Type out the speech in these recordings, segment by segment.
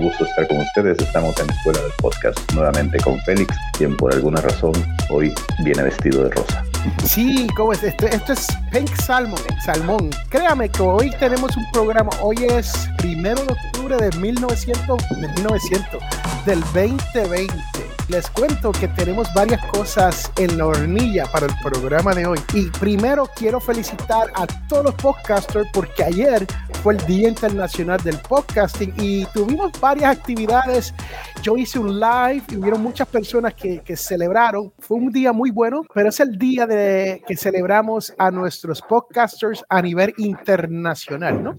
gusto estar con ustedes. Estamos en la Escuela del Podcast nuevamente con Félix, quien por alguna razón hoy viene vestido de rosa. Sí, ¿cómo es? Esto, esto es Pink Salmon, Salmón. Créame que hoy tenemos un programa, hoy es primero de octubre de 1900, de 1900 del 2020 les cuento que tenemos varias cosas en la hornilla para el programa de hoy. Y primero quiero felicitar a todos los podcasters porque ayer fue el Día Internacional del Podcasting y tuvimos varias actividades. Yo hice un live y hubieron muchas personas que, que celebraron. Fue un día muy bueno, pero es el día de que celebramos a nuestros podcasters a nivel internacional, ¿no?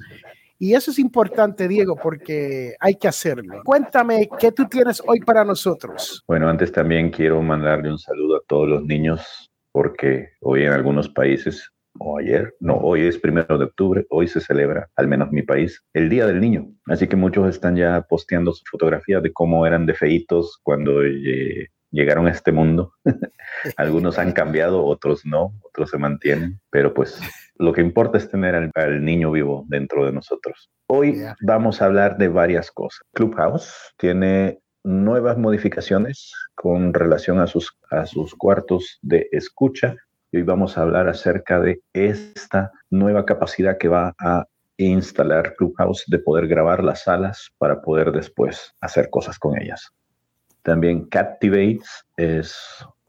Y eso es importante, Diego, porque hay que hacerlo. Cuéntame, ¿qué tú tienes hoy para nosotros? Bueno, antes también quiero mandarle un saludo a todos los niños, porque hoy en algunos países, o ayer, no, hoy es primero de octubre, hoy se celebra, al menos mi país, el Día del Niño. Así que muchos están ya posteando su fotografía de cómo eran de feitos cuando eh, llegaron a este mundo. Algunos han cambiado, otros no, otros se mantienen, pero pues lo que importa es tener al, niño vivo dentro de nosotros. Hoy vamos a hablar de varias cosas. Clubhouse tiene nuevas modificaciones con relación a sus, a sus cuartos de escucha. Y hoy vamos a hablar acerca de esta nueva capacidad que va a instalar Clubhouse de poder grabar las salas para poder después hacer cosas con ellas. También Captivate es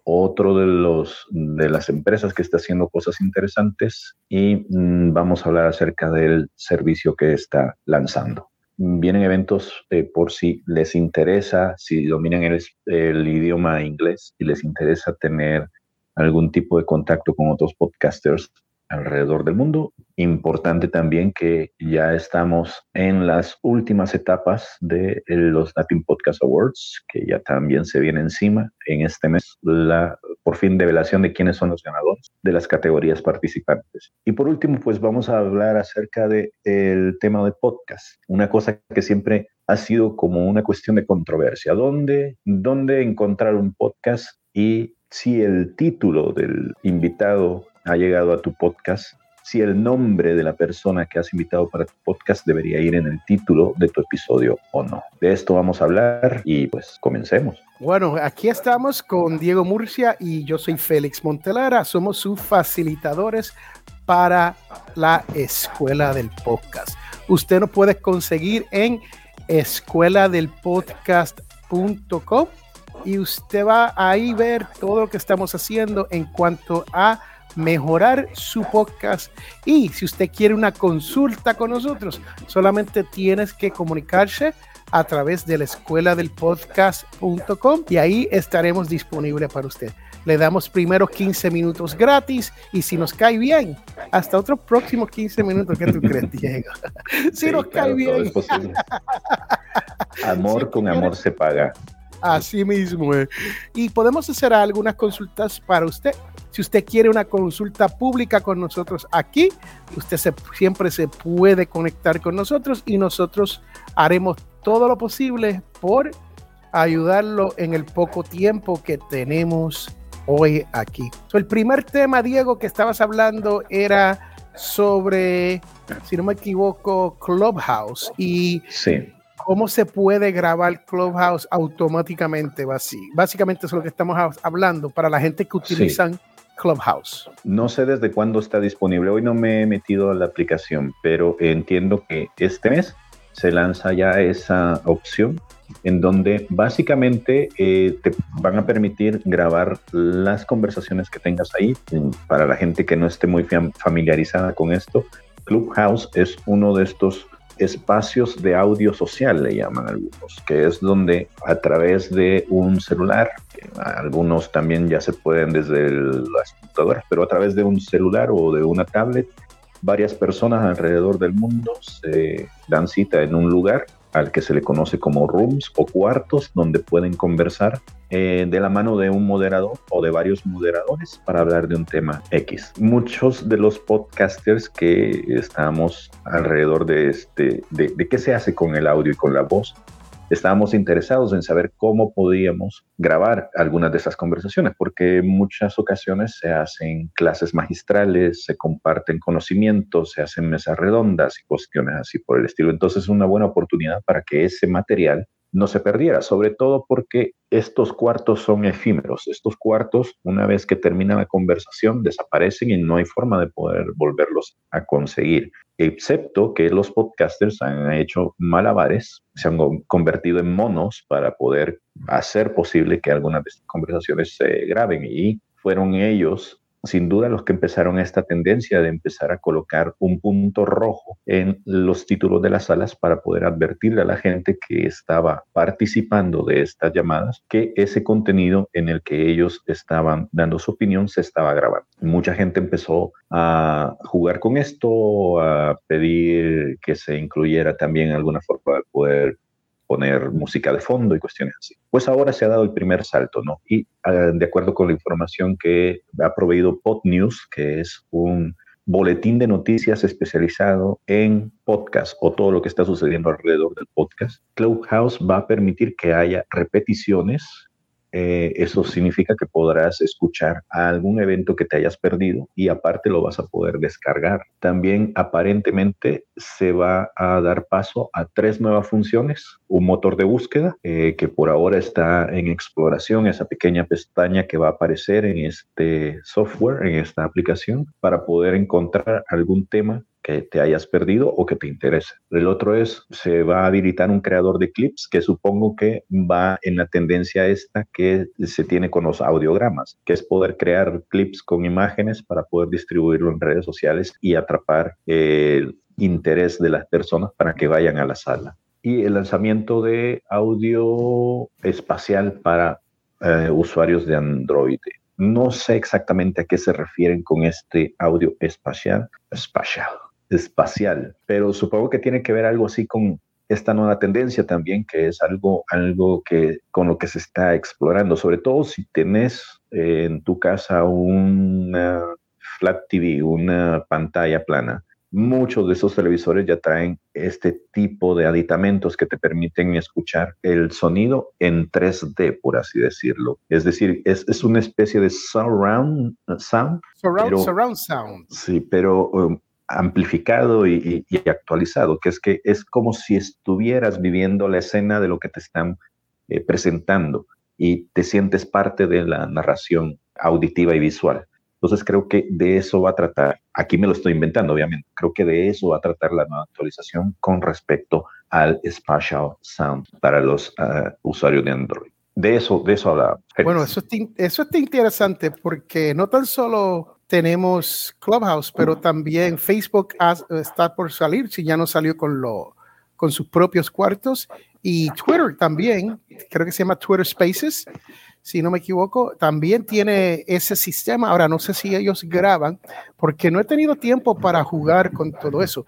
otro de, los, de las empresas que está haciendo cosas interesantes y mm, vamos a hablar acerca del servicio que está lanzando. Vienen eventos eh, por si les interesa, si dominan el, el idioma inglés, y les interesa tener algún tipo de contacto con otros podcasters, alrededor del mundo. Importante también que ya estamos en las últimas etapas de los Latin Podcast Awards, que ya también se viene encima en este mes, la por fin revelación de quiénes son los ganadores de las categorías participantes. Y por último, pues vamos a hablar acerca del el tema de podcast, una cosa que siempre ha sido como una cuestión de controversia. ¿Dónde, dónde encontrar un podcast y si el título del invitado ha llegado a tu podcast, si el nombre de la persona que has invitado para tu podcast debería ir en el título de tu episodio o no. De esto vamos a hablar y pues comencemos. Bueno, aquí estamos con Diego Murcia y yo soy Félix Montelara. Somos sus facilitadores para la Escuela del Podcast. Usted nos puede conseguir en escueladelpodcast.com y usted va ahí ver todo lo que estamos haciendo en cuanto a mejorar su podcast. Y si usted quiere una consulta con nosotros, solamente tienes que comunicarse a través de la escuela del podcast.com y ahí estaremos disponibles para usted. Le damos primero 15 minutos gratis y si nos cae bien, hasta otros próximos 15 minutos. ¿Qué tú crees, Diego? si nos cae bien. amor con amor se paga. Así mismo. Eh. Y podemos hacer algunas consultas para usted. Si usted quiere una consulta pública con nosotros aquí, usted siempre se puede conectar con nosotros y nosotros haremos todo lo posible por ayudarlo en el poco tiempo que tenemos hoy aquí. el primer tema, Diego, que estabas hablando era sobre, si no me equivoco, Clubhouse. Y sí cómo se puede grabar Clubhouse automáticamente. Básicamente es lo que estamos hablando para la gente que utilizan Clubhouse. No sé desde cuándo está disponible. Hoy no me he metido a la aplicación, pero entiendo que este mes se lanza ya esa opción en donde básicamente eh, te van a permitir grabar las conversaciones que tengas ahí. Para la gente que no esté muy familiarizada con esto, Clubhouse es uno de estos espacios de audio social, le llaman algunos, que es donde a través de un celular, algunos también ya se pueden desde las computadoras, pero a través de un celular o de una tablet, varias personas alrededor del mundo se dan cita en un lugar al que se le conoce como rooms o cuartos donde pueden conversar eh, de la mano de un moderador o de varios moderadores para hablar de un tema X. Muchos de los podcasters que estamos alrededor de este, de, qué se hace con el audio y con la voz, estábamos interesados en saber cómo podíamos grabar algunas de esas conversaciones, porque en muchas ocasiones se hacen clases magistrales, se comparten conocimientos, se hacen mesas redondas y cuestiones así por el estilo. Entonces es una buena oportunidad para que ese material no se perdiera, sobre todo porque estos cuartos son efímeros. Estos cuartos, una vez que termina la conversación, desaparecen y no hay forma de poder volverlos a conseguir, excepto que los podcasters han hecho malabares, se han convertido en monos para poder hacer posible que algunas de estas conversaciones se graben y fueron ellos sin duda los que empezaron esta tendencia de empezar a colocar un punto rojo en los títulos de las salas para poder advertirle a la gente que estaba participando de estas llamadas que ese contenido en el que ellos estaban dando su opinión se estaba grabando. Mucha gente empezó a jugar con esto, a pedir que se incluyera también alguna forma de poder poner música de fondo y cuestiones así. Pues ahora se ha dado el primer salto, ¿no? Y ah, de acuerdo con la información que ha proveído Pod News, que es un boletín de noticias especializado en podcast o todo lo que está sucediendo alrededor del podcast, Clubhouse va a permitir que haya repeticiones eh, eso significa que podrás escuchar algún evento que te hayas perdido y aparte lo vas a poder descargar. También aparentemente se va a dar paso a tres nuevas funciones. Un motor de búsqueda eh, que por ahora está en exploración, esa pequeña pestaña que va a aparecer en este software, en esta aplicación, para poder encontrar algún tema que te hayas perdido o que te interese. El otro es, se va a habilitar un creador de clips que supongo que va en la tendencia esta que se tiene con los audiogramas, que es poder crear clips con imágenes para poder distribuirlo en redes sociales y atrapar el interés de las personas para que vayan a la sala. Y el lanzamiento de audio espacial para eh, usuarios de Android. No sé exactamente a qué se refieren con este audio espacial. Espacial espacial, pero supongo que tiene que ver algo así con esta nueva tendencia también, que es algo, algo que con lo que se está explorando, sobre todo si tenés eh, en tu casa una flat TV, una pantalla plana. Muchos de esos televisores ya traen este tipo de aditamentos que te permiten escuchar el sonido en 3D, por así decirlo. Es decir, es, es una especie de surround sound. Surround, surround sound. Sí, pero um, amplificado y, actualizado, que es que es como si estuvieras viviendo la escena de lo que te están eh, presentando y te sientes parte de la narración auditiva y visual. Entonces creo que de eso va a tratar, aquí me lo estoy inventando obviamente, creo que de eso va a tratar la nueva actualización con respecto al Spatial Sound para los ah, usuarios de Android. De eso, de eso hablábamos. Bueno, eso eso está interesante porque no tan solo tenemos Clubhouse, pero también Facebook está por salir, si ya no salió con, lo, con sus propios cuartos, y Twitter también, creo que se llama Twitter Spaces, si no me equivoco, también tiene ese sistema. Ahora no sé si ellos graban, porque no he tenido tiempo para jugar con todo eso,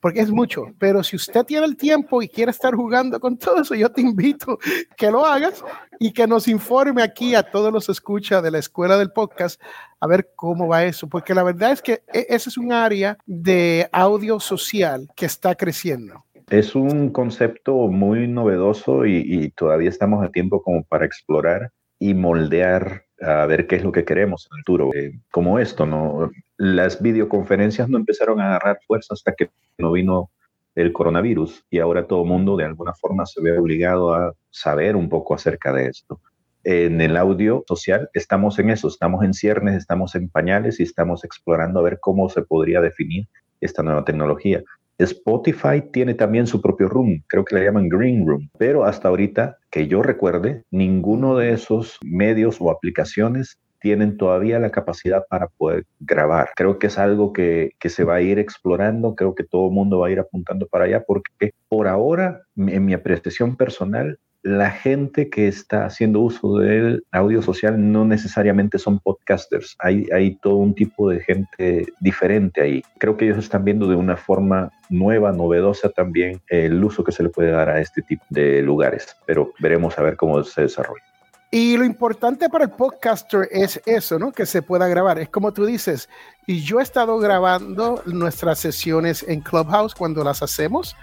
porque es mucho. Pero si usted tiene el tiempo y quiere estar jugando con todo eso, yo te invito que lo hagas y que nos informe aquí a todos los escucha de la escuela del podcast a ver cómo va eso, porque la verdad es que e, ese es un área de audio social que está creciendo. Es un concepto muy novedoso y, y, todavía estamos a tiempo como para explorar y moldear a ver qué es lo que queremos en el futuro. Eh, como esto, ¿no? Las videoconferencias no empezaron a agarrar fuerza hasta que no vino el coronavirus y ahora todo el mundo de alguna forma se ve obligado a saber un poco acerca de esto. En el audio social estamos en eso, estamos en ciernes, estamos en pañales y estamos explorando a ver cómo se podría definir esta nueva tecnología. Spotify tiene también su propio room, creo que le llaman Green Room, pero hasta ahorita que yo recuerde, ninguno de esos medios o aplicaciones tienen todavía la capacidad para poder grabar. Creo que es algo que, que, se va a ir explorando, creo que todo el mundo va a ir apuntando para allá, porque por ahora, en mi apreciación personal, la gente que está haciendo uso del audio social no necesariamente son podcasters. Hay, hay todo un tipo de gente diferente ahí. Creo que ellos están viendo de una forma nueva, novedosa también el uso que se le puede dar a este tipo de lugares, pero veremos a ver cómo se desarrolla. Y lo importante para el podcaster es eso, ¿no? Que se pueda grabar. Es como tú dices, y yo he estado grabando nuestras sesiones en Clubhouse cuando las hacemos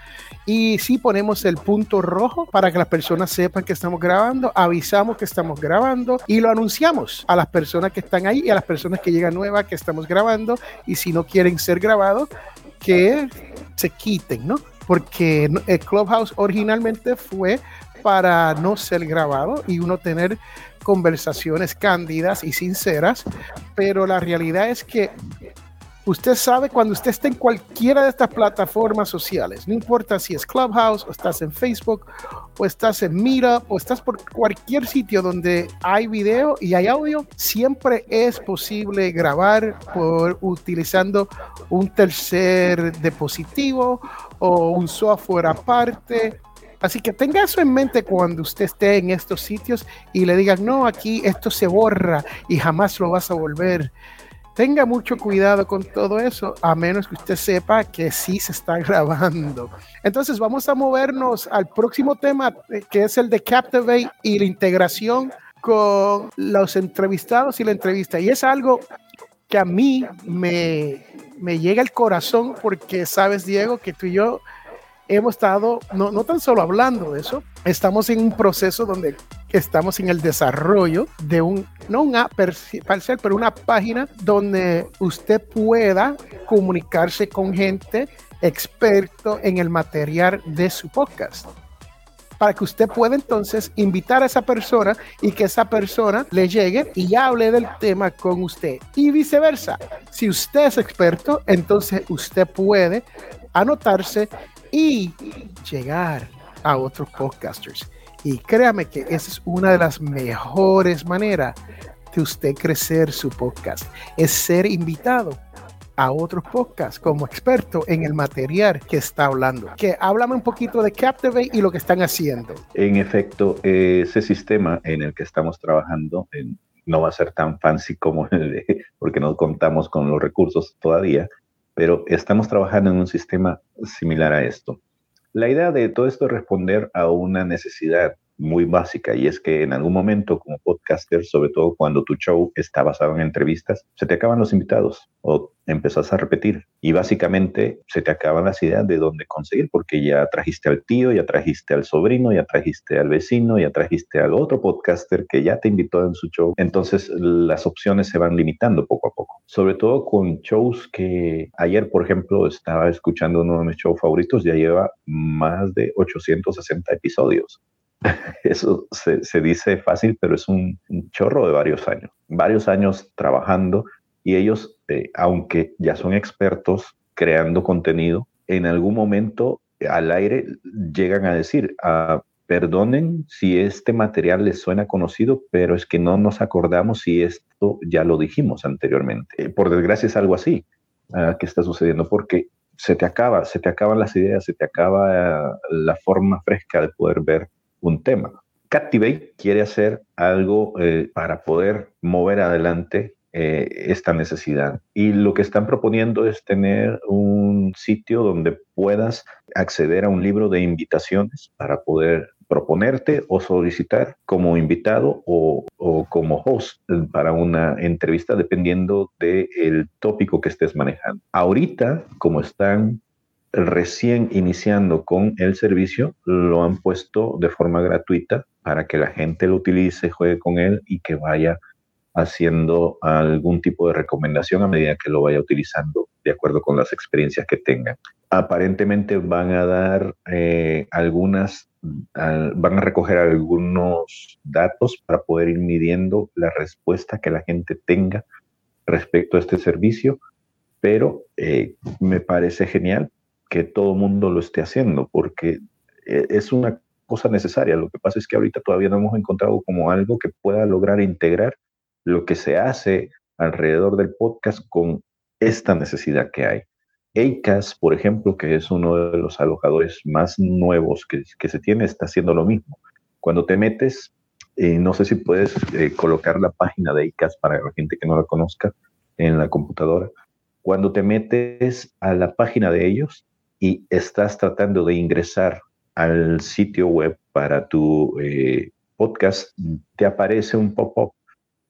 y sí ponemos el punto rojo para que las personas sepan que estamos grabando, avisamos que estamos grabando y lo anunciamos a las personas que están ahí y a las personas que llegan nuevas que estamos grabando y si no quieren ser grabados, que se quiten, ¿no? Porque el Clubhouse originalmente fue para no ser grabado y uno tener conversaciones cándidas y sinceras, pero la realidad es que usted sabe cuando usted está en cualquiera de estas plataformas sociales, no importa si es Clubhouse o estás en Facebook o estás en Meetup o estás por cualquier sitio donde hay video y hay audio, siempre es posible grabar por utilizando un tercer dispositivo o un software aparte Así que tenga eso en mente cuando usted esté en estos sitios y le digan, no, aquí esto se borra y jamás lo vas a volver. Tenga mucho cuidado con todo eso, a menos que usted sepa que sí se está grabando. Entonces vamos a movernos al próximo tema, eh, que es el de Captivate y la integración con los entrevistados y la entrevista. Y es algo que a mí me, me llega al corazón porque sabes, Diego, que tú y yo hemos estado no, no tan solo hablando de eso, estamos en un proceso donde estamos en el desarrollo de un, no una parcial, pero una página donde usted pueda comunicarse con gente experto en el material de su podcast para que usted pueda entonces invitar a esa persona y que esa persona le llegue y hable del tema con usted. Y viceversa, si usted es experto, entonces usted puede anotarse y llegar a otros podcasters. Y créame que esa es una de las mejores maneras de usted crecer su podcast, es ser invitado a otros podcasts como experto en el material que está hablando. Que háblame un poquito de Captivate y lo que están haciendo. En efecto, ese sistema en el que estamos trabajando no va a ser tan fancy como el de, porque no contamos con los recursos todavía, pero estamos trabajando en un sistema similar a esto. La idea de todo esto es responder a una necesidad muy básica y es que en algún momento como podcaster, sobre todo cuando tu show está basado en entrevistas, se te acaban los invitados o empezás a repetir y básicamente se te acaban las ideas de dónde conseguir porque ya trajiste al tío, ya trajiste al sobrino, ya trajiste al vecino, ya trajiste al otro podcaster que ya te invitó en su show. Entonces las opciones se van limitando poco a poco. Sobre todo con shows que ayer, por ejemplo, estaba escuchando uno de mis shows favoritos, ya lleva más de 860 episodios. Eso se, dice fácil, pero es un, chorro de varios años. Varios años trabajando y ellos, eh, aunque ya son expertos creando contenido, en algún momento al aire llegan a decir, ah, perdonen si este material les suena conocido, pero es que no nos acordamos si esto ya lo dijimos anteriormente. Eh, por desgracia es algo así ah, que está sucediendo, porque se te acaba, se te acaban las ideas, se te acaba la forma fresca de poder ver un tema. Captivate quiere hacer algo eh, para poder mover adelante eh, esta necesidad. Y lo que están proponiendo es tener un sitio donde puedas acceder a un libro de invitaciones para poder proponerte o solicitar como invitado o, o como host para una entrevista dependiendo del tópico que estés manejando. Ahorita, como están recién iniciando con el servicio, lo han puesto de forma gratuita para que la gente lo utilice, juegue con él y que vaya haciendo algún tipo de recomendación a medida que lo vaya utilizando de acuerdo con las experiencias que tengan. Aparentemente van a dar eh, algunas, van a recoger algunos datos para poder ir midiendo la respuesta que la gente tenga respecto a este servicio, pero eh, me parece genial que todo mundo lo esté haciendo, porque eh, es una cosa necesaria. Lo que pasa es que ahorita todavía no hemos encontrado como algo que pueda lograr integrar lo que se hace alrededor del podcast con esta necesidad que hay. Acast, por ejemplo, que es uno de los alojadores más nuevos que, que se tiene, está haciendo lo mismo. Cuando te metes, eh, no sé si puedes eh, colocar la página de Acast para la gente que no la conozca en la computadora. Cuando te metes a la página de ellos, y estás tratando de ingresar al sitio web para tu eh, podcast te aparece un pop-up.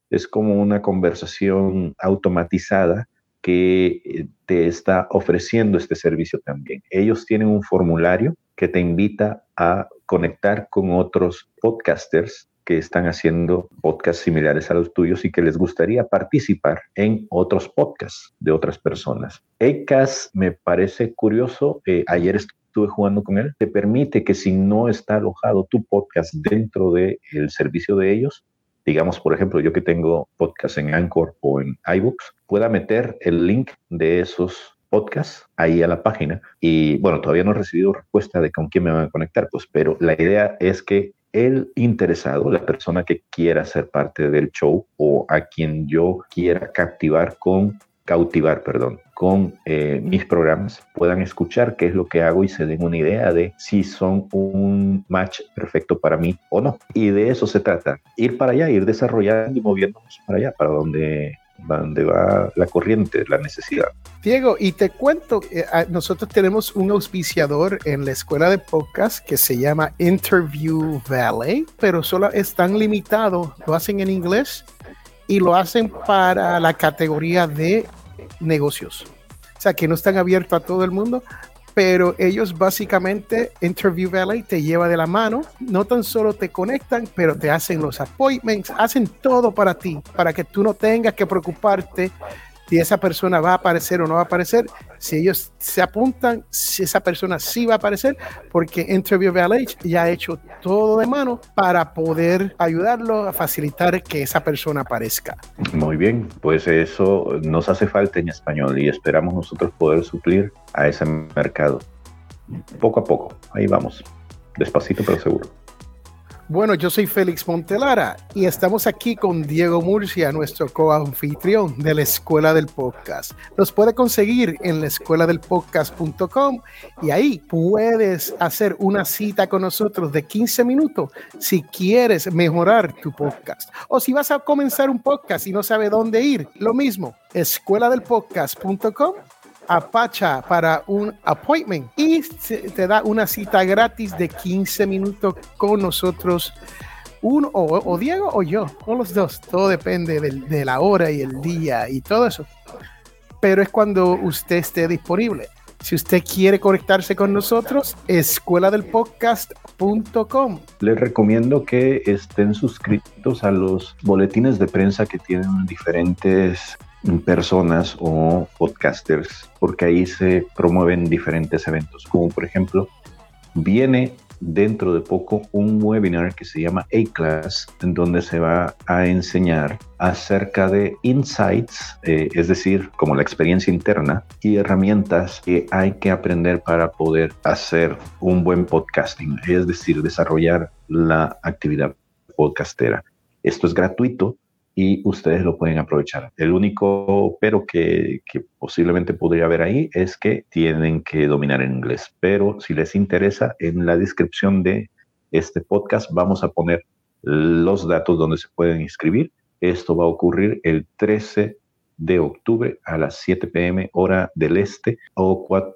Es como una conversación automatizada que eh, te está ofreciendo este servicio también. Ellos tienen un formulario que te invita a conectar con otros podcasters que están haciendo podcasts similares a los tuyos y que les gustaría participar en otros podcasts de otras personas. ECAS me parece curioso. Eh, ayer estuve jugando con él. Te permite que si no está alojado tu podcast dentro del servicio de ellos, digamos, por ejemplo, yo que tengo podcast en Anchor o en iBooks, pueda meter el link de esos podcasts ahí a la página. Y bueno, todavía no he recibido respuesta de con quién me van a conectar, pues, pero la idea es que el interesado, la persona que quiera ser parte del show o a quien yo quiera captivar con cautivar, perdón, con eh, mis programas, puedan escuchar qué es lo que hago y se den una idea de si son un match perfecto para mí o no. Y de eso se trata, ir para allá, ir desarrollando y moviéndonos para allá, para donde donde va la corriente, la necesidad. Diego, y te cuento, eh, nosotros tenemos un auspiciador en la escuela de podcast que se llama Interview Valley, pero solo están limitados, lo hacen en inglés y lo hacen para la categoría de negocios. O sea, que no están abiertos a todo el mundo, pero ellos básicamente, Interview Valley te lleva de la mano, no tan solo te conectan, pero te hacen los appointments, hacen todo para ti, para que tú no tengas que preocuparte si esa persona va a aparecer o no va a aparecer, si ellos se apuntan, si esa persona sí va a aparecer, porque Interview Valley ya ha hecho todo de mano para poder ayudarlo a facilitar que esa persona aparezca. Muy bien, pues eso nos hace falta en español y esperamos nosotros poder suplir a ese mercado. Poco a poco, ahí vamos, despacito pero seguro. Bueno, yo soy Félix Montelara y estamos aquí con Diego Murcia, nuestro coanfitrión de la Escuela del Podcast. Nos puede conseguir en la escuela del podcast.com y ahí puedes hacer una cita con nosotros de 15 minutos si quieres mejorar tu podcast. O si vas a comenzar un podcast y no sabes dónde ir, lo mismo, escuela Apacha para un appointment y te da una cita gratis de 15 minutos con nosotros. Uno, o, Diego o yo, o los dos, todo depende de la hora y el día y todo eso. Pero es cuando usted esté disponible. Si usted quiere conectarse con nosotros, escuela del podcast.com. Les recomiendo que estén suscritos a los boletines de prensa que tienen diferentes personas o podcasters, porque ahí se promueven diferentes eventos, como por ejemplo, viene dentro de poco un webinar que se llama A-Class, en donde se va a enseñar acerca de insights, eh, es decir, como la experiencia interna y herramientas que hay que aprender para poder hacer un buen podcasting, es decir, desarrollar la actividad podcastera. Esto es gratuito y ustedes lo pueden aprovechar. El único pero que, posiblemente podría haber ahí es que tienen que dominar en inglés. Pero si les interesa, en la descripción de este podcast vamos a poner los datos donde se pueden inscribir. Esto va a ocurrir el 13 de octubre a las 7 pm hora del este o, 4,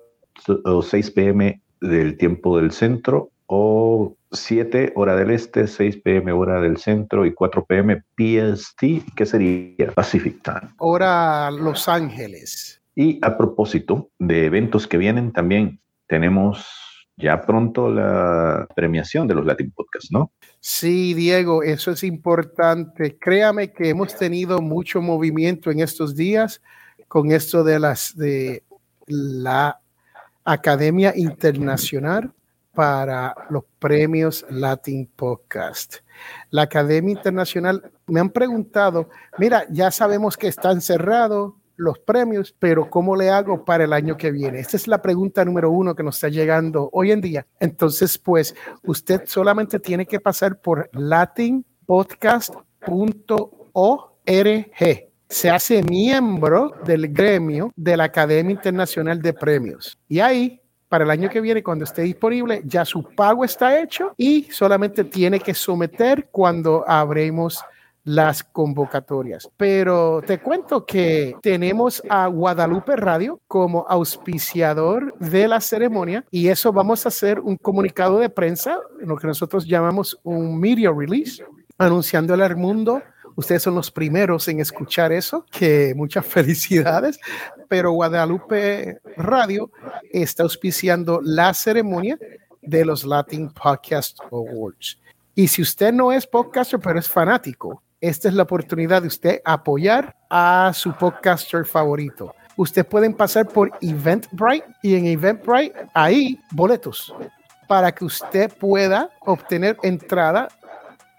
o 6 pm del tiempo del centro o 7 hora del este, 6 pm hora del centro y 4 pm PST, que sería Pacific Time. Hora Los Ángeles. Y a propósito de eventos que vienen, también tenemos ya pronto la premiación de los Latin Podcasts, ¿no? Sí, Diego, eso es importante. Créame que hemos tenido mucho movimiento en estos días con esto de las de la Academia Internacional para los premios Latin Podcast. La Academia Internacional me han preguntado, mira, ya sabemos que están cerrados los premios, pero ¿cómo le hago para el año que viene? Esta es la pregunta número uno que nos está llegando hoy en día. Entonces, pues usted solamente tiene que pasar por latinpodcast.org. Se hace miembro del gremio de la Academia Internacional de Premios. Y ahí para el año que viene, cuando esté disponible, ya su pago está hecho y solamente tiene que someter cuando abremos las convocatorias. Pero te cuento que tenemos a Guadalupe Radio como auspiciador de la ceremonia y eso vamos a hacer un comunicado de prensa, lo que nosotros llamamos un media release, anunciándole al mundo Ustedes son los primeros en escuchar eso, que muchas felicidades. Pero Guadalupe Radio está auspiciando la ceremonia de los Latin Podcast Awards. Y si usted no es podcaster, pero es fanático, esta es la oportunidad de usted apoyar a su podcaster favorito. Ustedes pueden pasar por Eventbrite y en Eventbrite hay boletos para que usted pueda obtener entrada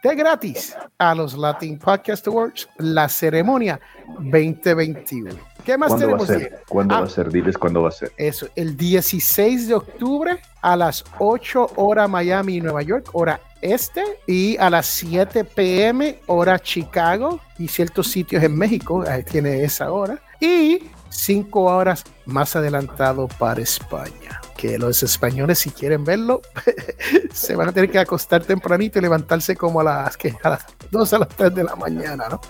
de gratis a los Latin Podcast Awards, la ceremonia 2021. ¿Qué más tenemos? Va a ser? ¿Cuándo va a ah, ser? Diles cuándo va a ser. Eso, el 16 de octubre a las 8 hora Miami y Nueva York, hora este, y a las 7 pm hora Chicago y ciertos sitios en México, ahí tiene esa hora, y 5 horas más adelantado para España que los españoles si quieren verlo se van a tener que acostar tempranito y levantarse como a las, que a las 2 a las 3 de la mañana, ¿no?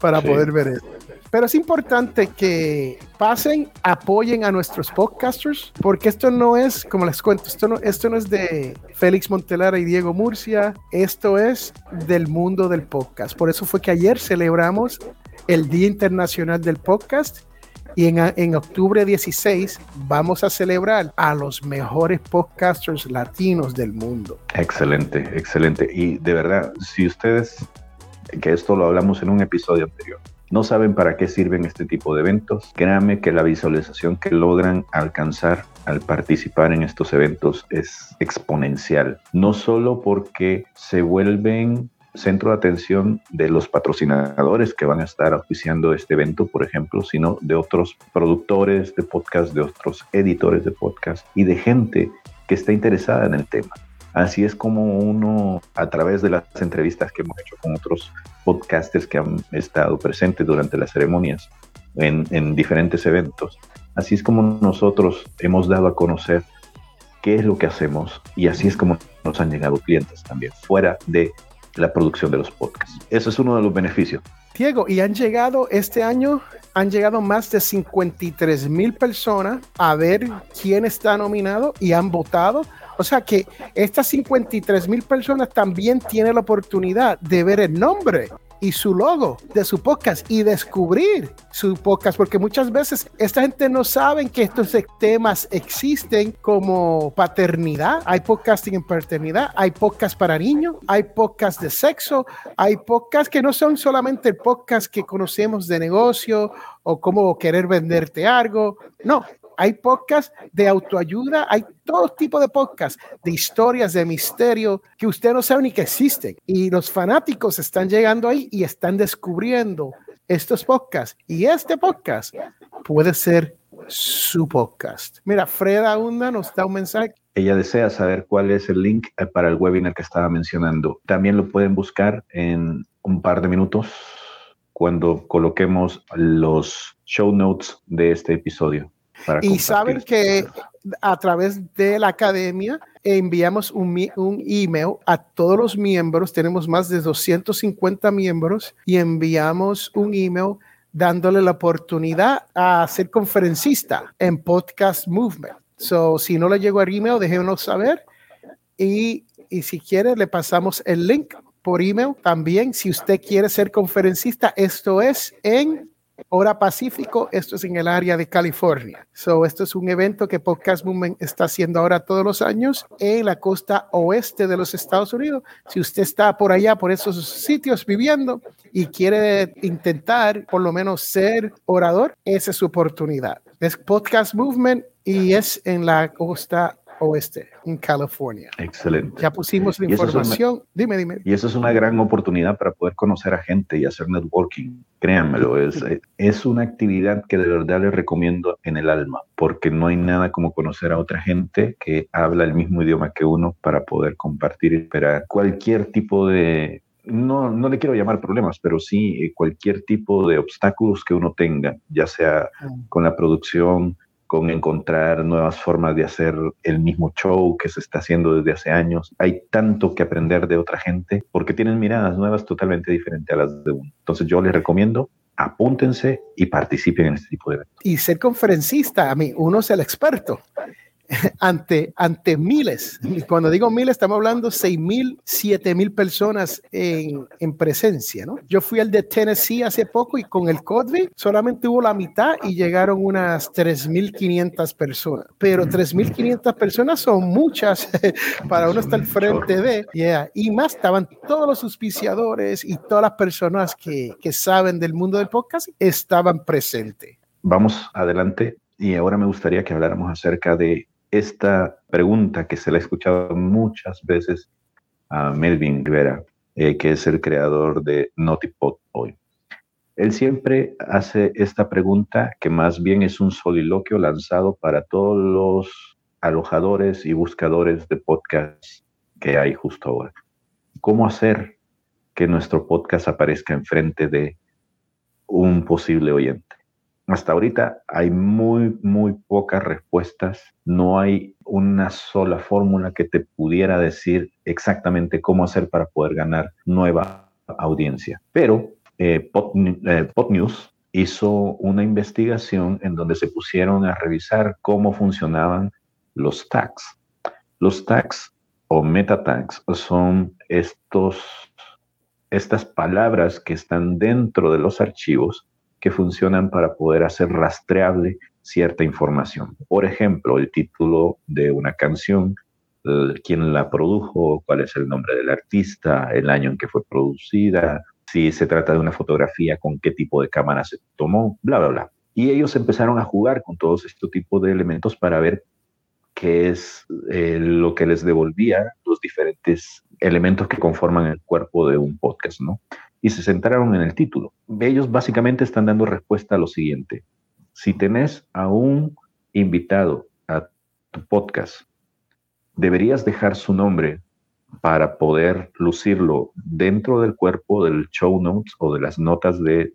Para poder ver eso. Pero es importante que pasen, apoyen a nuestros podcasters, porque esto no es, como les cuento, esto no, esto no es de Félix Montelara y Diego Murcia, esto es del mundo del podcast. Por eso fue que ayer celebramos el Día Internacional del Podcast y en, octubre 16 vamos a celebrar a los mejores podcasters latinos del mundo. Excelente, excelente. Y de verdad, si ustedes, que esto lo hablamos en un episodio anterior, no saben para qué sirven este tipo de eventos, créanme que la visualización que logran alcanzar al participar en estos eventos es exponencial. No solo porque se vuelven centro de atención de los patrocinadores que van a estar auspiciando este evento, por ejemplo, sino de otros productores de podcast, de otros editores de podcast y de gente que está interesada en el tema. Así es como uno, a través de las entrevistas que hemos hecho con otros podcasters que han estado presentes durante las ceremonias en, en diferentes eventos, así es como nosotros hemos dado a conocer qué es lo que hacemos y así es como nos han llegado clientes también, fuera de la producción de los podcasts. Eso es uno de los beneficios. Diego, y han llegado este año, han llegado más de 53 mil personas a ver quién está nominado y han votado. O sea que estas 53 mil personas también tienen la oportunidad de ver el nombre y su logo de su podcast y descubrir su podcast, porque muchas veces esta gente no sabe que estos temas existen como paternidad, hay podcasting en paternidad, hay podcast para niños, hay podcast de sexo, hay podcast que no son solamente el que conocemos de negocio o cómo querer venderte algo, no, hay podcasts de autoayuda, hay todo tipo de podcasts, de historias, de misterio, que usted no sabe ni que existen. Y los fanáticos están llegando ahí y están descubriendo estos podcasts. Y este podcast puede ser su podcast. Mira, Freda Hunda nos da un mensaje. Ella desea saber cuál es el link eh, para el webinar que estaba mencionando. También lo pueden buscar en un par de minutos cuando coloquemos los show notes de este episodio y saben que a través de la academia enviamos un, un, email a todos los miembros, tenemos más de 250 miembros y enviamos un email dándole la oportunidad a ser conferencista en Podcast Movement. So, si no le llegó el email, déjenos saber y, y si quiere le pasamos el link por email. También, si usted quiere ser conferencista, esto es en hora Pacífico, esto es en el área de California. So, esto es un evento que Podcast Movement está haciendo ahora todos los años en la costa oeste de los Estados Unidos. Si usted está por allá, por esos sitios viviendo y quiere intentar por lo menos ser orador, esa es su oportunidad. Es Podcast Movement y es en la costa oeste, en California. Excelente. Ya pusimos la información. dime, dime. Y eso es una gran oportunidad para poder conocer a gente y hacer networking. Créanmelo, es, es una actividad que de verdad les recomiendo en el alma, porque no hay nada como conocer a otra gente que habla el mismo idioma que uno para poder compartir y esperar cualquier tipo de no, no le quiero llamar problemas, pero sí cualquier tipo de obstáculos que uno tenga, ya sea mm. con la producción, con encontrar nuevas formas de hacer el mismo show que se está haciendo desde hace años. Hay tanto que aprender de otra gente porque tienen miradas nuevas totalmente diferentes a las de uno. Entonces yo les recomiendo apúntense y participen en este tipo de eventos. Y ser conferencista, a mí, uno es el experto. ante, ante miles. Cuando digo miles, estamos hablando seis mil, siete mil personas en, en, presencia, ¿no? Yo fui al de Tennessee hace poco y con el COVID solamente hubo la mitad y llegaron unas 3.500 personas. Pero 3.500 personas son muchas para uno estar frente de, yeah. Y más estaban todos los auspiciadores y todas las personas que, que saben del mundo del podcast estaban presentes. Vamos adelante y ahora me gustaría que habláramos acerca de esta pregunta que se le ha escuchado muchas veces a Melvin Rivera, eh, que es el creador de Notipod hoy. Él siempre hace esta pregunta que más bien es un soliloquio lanzado para todos los alojadores y buscadores de podcast que hay justo ahora. ¿Cómo hacer que nuestro podcast aparezca enfrente de un posible oyente? Hasta ahorita hay muy, muy pocas respuestas. No hay una sola fórmula que te pudiera decir exactamente cómo hacer para poder ganar nueva audiencia. Pero eh, eh News hizo una investigación en donde se pusieron a revisar cómo funcionaban los tags. Los tags o meta tags son estos, estas palabras que están dentro de los archivos que funcionan para poder hacer rastreable cierta información. Por ejemplo, el título de una canción, quién la produjo, cuál es el nombre del artista, el año en que fue producida, si se trata de una fotografía, con qué tipo de cámara se tomó, bla, bla, bla. Y ellos empezaron a jugar con todos estos tipos de elementos para ver qué es eh, lo que les devolvía los diferentes elementos que conforman el cuerpo de un podcast, ¿no? Y se centraron en el título. Ellos básicamente están dando respuesta a lo siguiente. Si tenés a un invitado a tu podcast, deberías dejar su nombre para poder lucirlo dentro del cuerpo del show notes o de las notas de,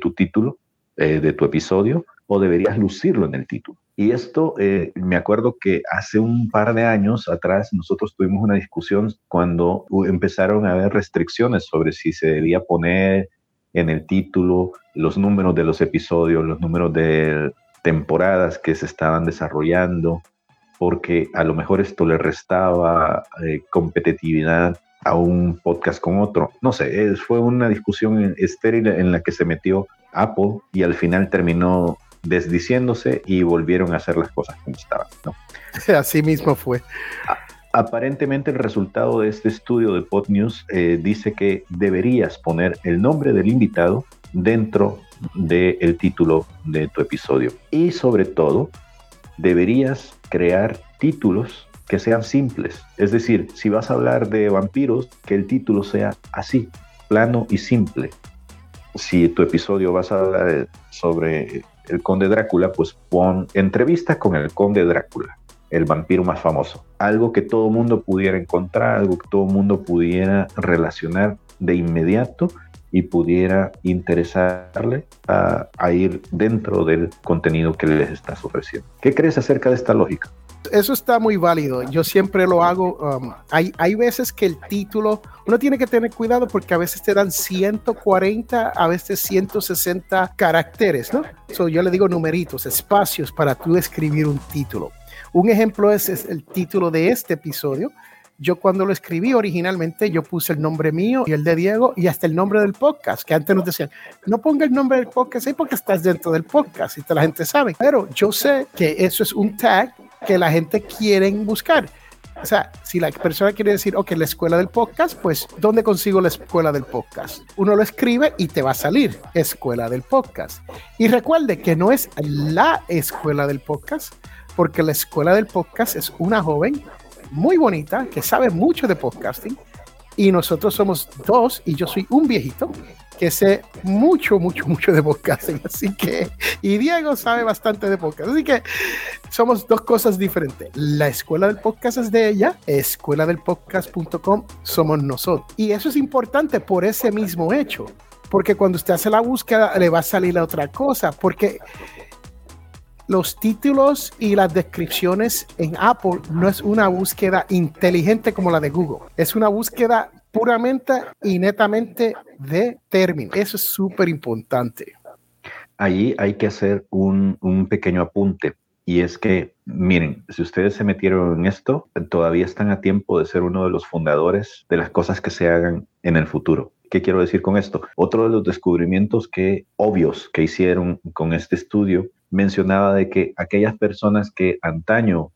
tu título, eh, de tu episodio, o deberías lucirlo en el título. Y esto, eh, me acuerdo que hace un par de años atrás nosotros tuvimos una discusión cuando empezaron a haber restricciones sobre si se debía poner en el título los números de los episodios, los números de temporadas que se estaban desarrollando, porque a lo mejor esto le restaba eh, competitividad a un podcast con otro. No sé, fue una discusión estéril en la que se metió Apple y al final terminó desdiciéndose y volvieron a hacer las cosas como estaban. ¿no? Así mismo fue. aparentemente el resultado de este estudio de PodNews eh, dice que deberías poner el nombre del invitado dentro del título de tu episodio. Y sobre todo, deberías crear títulos que sean simples. Es decir, si vas a hablar de vampiros, que el título sea así, plano y simple. Si tu episodio vas a hablar sobre el conde Drácula, pues pon entrevista con el conde Drácula, el vampiro más famoso. Algo que todo mundo pudiera encontrar, algo que todo mundo pudiera relacionar de inmediato y pudiera interesarle a, ir dentro del contenido que les estás ofreciendo. ¿Qué crees acerca de esta lógica? Eso está muy válido. Yo siempre lo hago. Um, hay, hay veces que el título, uno tiene que tener cuidado porque a veces te dan 140, a veces 160 caracteres, ¿no? So, yo le digo numeritos, espacios para tú escribir un título. Un ejemplo es, el título de este episodio. Yo cuando lo escribí originalmente, yo puse el nombre mío y el de Diego y hasta el nombre del podcast, que antes nos decían, no ponga el nombre del podcast ahí porque estás dentro del podcast y la gente sabe. Pero yo sé que eso es un tag que la gente quiere buscar. O sea, si la persona quiere decir, ok, la escuela del podcast, pues, ¿dónde consigo la escuela del podcast? Uno lo escribe y te va a salir, escuela del podcast. Y recuerde que no es la escuela del podcast, porque la escuela del podcast es una joven muy bonita que sabe mucho de podcasting y nosotros somos dos y yo soy un viejito que sé mucho, mucho, mucho de podcasting. Así que, y Diego sabe bastante de podcast. Así que somos dos cosas diferentes. La escuela del podcast es de ella, escuela del podcast.com somos nosotros. Y eso es importante por ese mismo hecho. Porque cuando usted hace la búsqueda, le va a salir la otra cosa. Porque los títulos y las descripciones en Apple no es una búsqueda inteligente como la de Google. Es una búsqueda puramente y netamente de término. Eso es súper importante. Allí hay que hacer un, un pequeño apunte y es que, miren, si ustedes se metieron en esto, todavía están a tiempo de ser uno de los fundadores de las cosas que se hagan en el futuro. ¿Qué quiero decir con esto? Otro de los descubrimientos que obvios que hicieron con este estudio mencionaba de que aquellas personas que antaño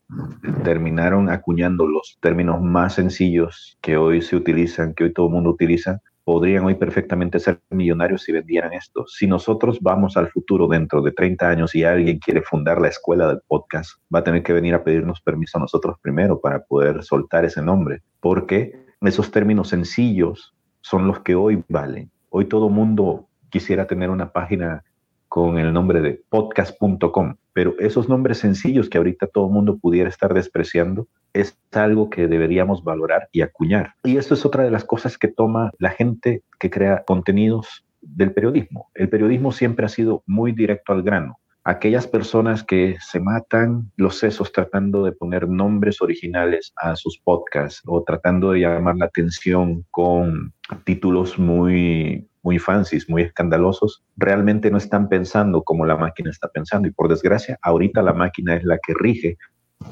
terminaron acuñando los términos más sencillos que hoy se utilizan, que hoy todo el mundo utiliza, podrían hoy perfectamente ser millonarios si vendieran esto. Si nosotros vamos al futuro dentro de 30 años y alguien quiere fundar la escuela del podcast, va a tener que venir a pedirnos permiso a nosotros primero para poder soltar ese nombre, porque esos términos sencillos son los que hoy valen. Hoy todo mundo quisiera tener una página con el nombre de podcast.com, pero esos nombres sencillos que ahorita todo el mundo pudiera estar despreciando es algo que deberíamos valorar y acuñar. Y esto es otra de las cosas que toma la gente que crea contenidos del periodismo. El periodismo siempre ha sido muy directo al grano. Aquellas personas que se matan los sesos tratando de poner nombres originales a sus podcasts o tratando de llamar la atención con títulos muy muy fancies, muy escandalosos, realmente no están pensando como la máquina está pensando. Y por desgracia, ahorita la máquina es la que rige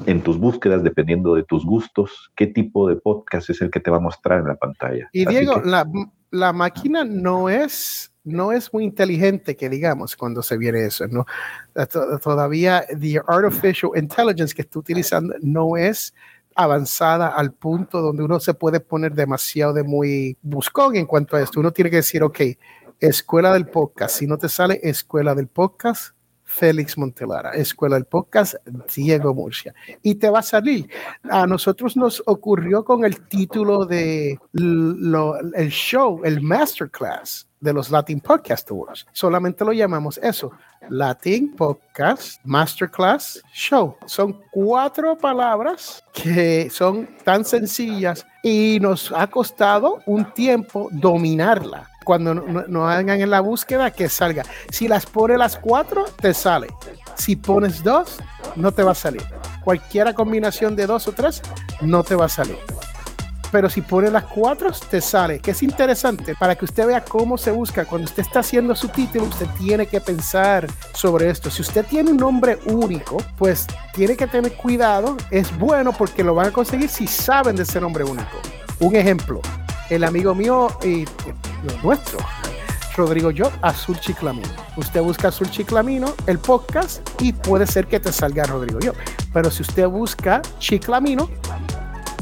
en tus búsquedas, dependiendo de tus gustos, qué tipo de podcast es el que te va a mostrar en la pantalla. Y Diego, la, la, máquina no es, no es muy inteligente, que digamos, cuando se viene eso, ¿no? Todavía, the artificial intelligence que está utilizando no es avanzada al punto donde uno se puede poner demasiado de muy buscón en cuanto a esto. Uno tiene que decir, ok, escuela del podcast. Si no te sale escuela del podcast, Félix Montelara, Escuela del Podcast, Diego Murcia. Y te va a salir. A nosotros nos ocurrió con el título de el show, el masterclass de los Latin Podcast Awards. Solamente lo llamamos eso, Latin Podcast Masterclass Show. Son cuatro palabras que son tan sencillas y nos ha costado un tiempo dominarla. Cuando no, hagan en la búsqueda, que salga. Si las pone las cuatro, te sale. Si pones dos, no te va a salir. Cualquiera combinación de dos o tres, no te va a salir pero si pone las cuatro, te sale. Que es interesante para que usted vea cómo se busca. Cuando usted está haciendo su título, usted tiene que pensar sobre esto. Si usted tiene un nombre único, pues tiene que tener cuidado. Es bueno porque lo van a conseguir si saben de ese nombre único. Un ejemplo, el amigo mío y nuestro, Rodrigo Yo, Azul Chiclamino. Usted busca Azul Chiclamino, el podcast, y puede ser que te salga Rodrigo Yo. Pero si usted busca Chiclamino,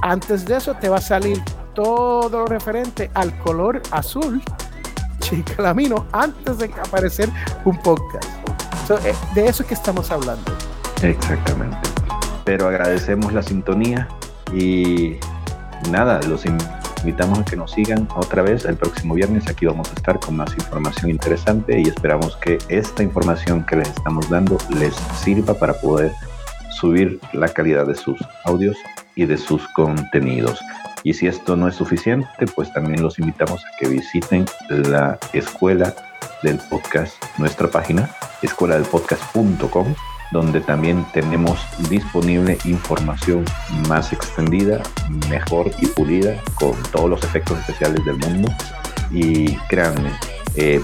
antes de eso te va a salir todo lo referente al color azul chiclamino antes de aparecer un podcast. Eh, de eso es que estamos hablando. Exactamente. Pero agradecemos la sintonía y nada, los invitamos a que nos sigan otra vez el próximo viernes. Aquí vamos a estar con más información interesante y esperamos que esta información que les estamos dando les sirva para poder subir la calidad de sus audios y de sus contenidos. Y si esto no es suficiente, pues también los invitamos a que visiten la escuela del podcast, nuestra página, escueladelpodcast.com, donde también tenemos disponible información más extendida, mejor y pulida, con todos los efectos especiales del mundo. Y créanme, eh,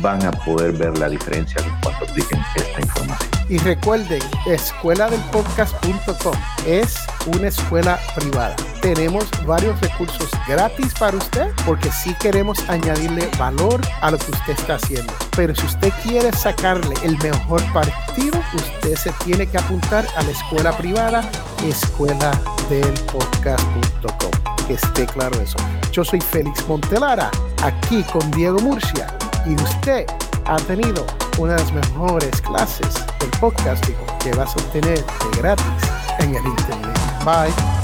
van a poder ver la diferencia en cuanto apliquen esta información. Y recuerden, escuela del podcast.com es una escuela privada. Tenemos varios recursos gratis para usted porque sí queremos añadirle valor a lo que usted está haciendo. Pero si usted quiere sacarle el mejor partido, usted se tiene que apuntar a la escuela privada, escuela del podcast.com. Que esté claro eso. Yo soy Félix Montelara, aquí con Diego Murcia y usted ha tenido una de las mejores clases del podcasting que vas a obtener de gratis en el internet. Bye.